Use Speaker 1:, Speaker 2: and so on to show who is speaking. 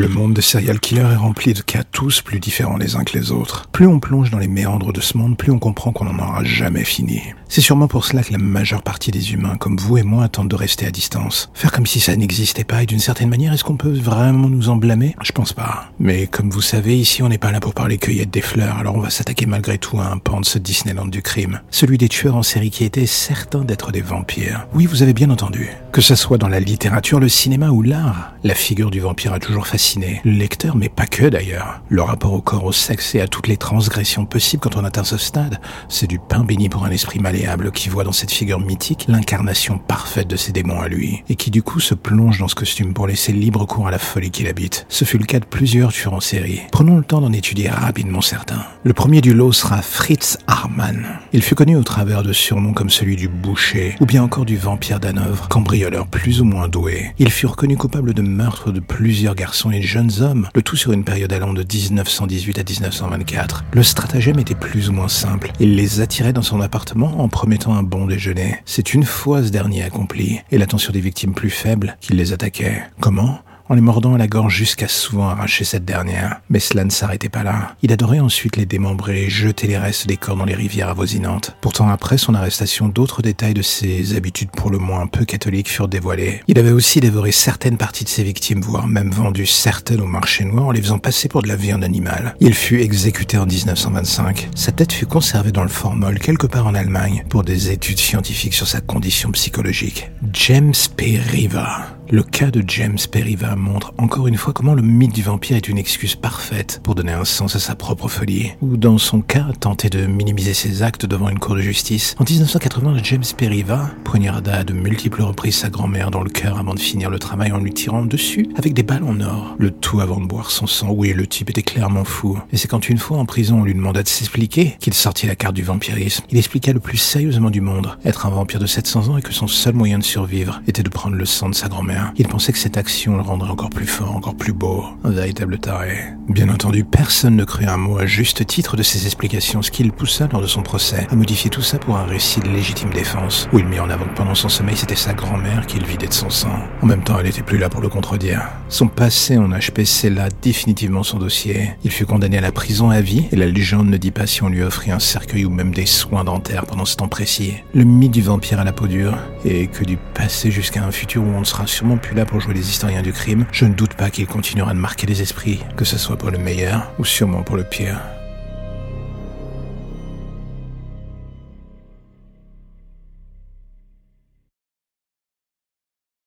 Speaker 1: Le monde des serial killers est rempli de cas tous plus différents les uns que les autres. Plus on plonge dans les méandres de ce monde, plus on comprend qu'on n'en aura jamais fini. C'est sûrement pour cela que la majeure partie des humains, comme vous et moi, tentent de rester à distance. Faire comme si ça n'existait pas et d'une certaine manière, est-ce qu'on peut vraiment nous en blâmer? Je pense pas. Mais comme vous savez, ici on n'est pas là pour parler cueillette des fleurs, alors on va s'attaquer malgré tout à un pan de ce Disneyland du crime. Celui des tueurs en série qui étaient certains d'être des vampires. Oui, vous avez bien entendu. Que ce soit dans la littérature, le cinéma ou l'art, la figure du vampire a toujours fasciné le lecteur, mais pas que d'ailleurs. Le rapport au corps, au sexe et à toutes les transgressions possibles quand on atteint ce stade, c'est du pain béni pour un esprit malléable qui voit dans cette figure mythique l'incarnation parfaite de ses démons à lui, et qui du coup se plonge dans ce costume pour laisser libre cours à la folie qu'il habite. Ce fut le cas de plusieurs tueurs en série. Prenons le temps d'en étudier rapidement certains. Le premier du lot sera Fritz Harman. Il fut connu au travers de surnoms comme celui du boucher, ou bien encore du vampire d'Hanovre, cambrioleur plus ou moins doué. Il fut reconnu coupable de meurtre de plusieurs garçons et jeunes hommes, le tout sur une période allant de 1918 à 1924. Le stratagème était plus ou moins simple. Il les attirait dans son appartement en promettant un bon déjeuner. C'est une fois ce dernier accompli, et l'attention des victimes plus faibles, qu'il les attaquait. Comment? En les mordant à la gorge jusqu'à souvent arracher cette dernière. Mais cela ne s'arrêtait pas là. Il adorait ensuite les démembrer et jeter les restes des corps dans les rivières avoisinantes. Pourtant, après son arrestation, d'autres détails de ses habitudes pour le moins peu catholiques furent dévoilés. Il avait aussi dévoré certaines parties de ses victimes, voire même vendu certaines au marché noir en les faisant passer pour de la viande animale. Il fut exécuté en 1925. Sa tête fut conservée dans le formol quelque part en Allemagne pour des études scientifiques sur sa condition psychologique. James P. Riva. Le cas de James Periva montre encore une fois comment le mythe du vampire est une excuse parfaite pour donner un sens à sa propre folie, ou dans son cas, tenter de minimiser ses actes devant une cour de justice. En 1980, James Periva poignarda à de multiples reprises sa grand-mère dans le cœur avant de finir le travail en lui tirant dessus avec des balles en or. Le tout avant de boire son sang. Oui, le type était clairement fou. Et c'est quand une fois en prison on lui demanda de s'expliquer qu'il sortit la carte du vampirisme. Il expliqua le plus sérieusement du monde, être un vampire de 700 ans et que son seul moyen de survivre était de prendre le sang de sa grand-mère. Il pensait que cette action le rendrait encore plus fort, encore plus beau. Un véritable taré. Bien entendu, personne ne crut un mot à juste titre de ses explications, ce qui le poussa lors de son procès à modifier tout ça pour un récit de légitime défense, où il mit en avant que pendant son sommeil, c'était sa grand-mère qui le vidait de son sang. En même temps, elle était plus là pour le contredire. Son passé en HP scella définitivement son dossier. Il fut condamné à la prison à vie, et la légende ne dit pas si on lui offrit un cercueil ou même des soins dentaires pendant ce temps précis. Le mythe du vampire à la peau dure, et que du passé jusqu'à un futur où on ne sera sûrement plus là pour jouer les historiens du crime, je ne doute pas qu'il continuera de marquer les esprits, que ce soit pour le meilleur ou sûrement pour le pire.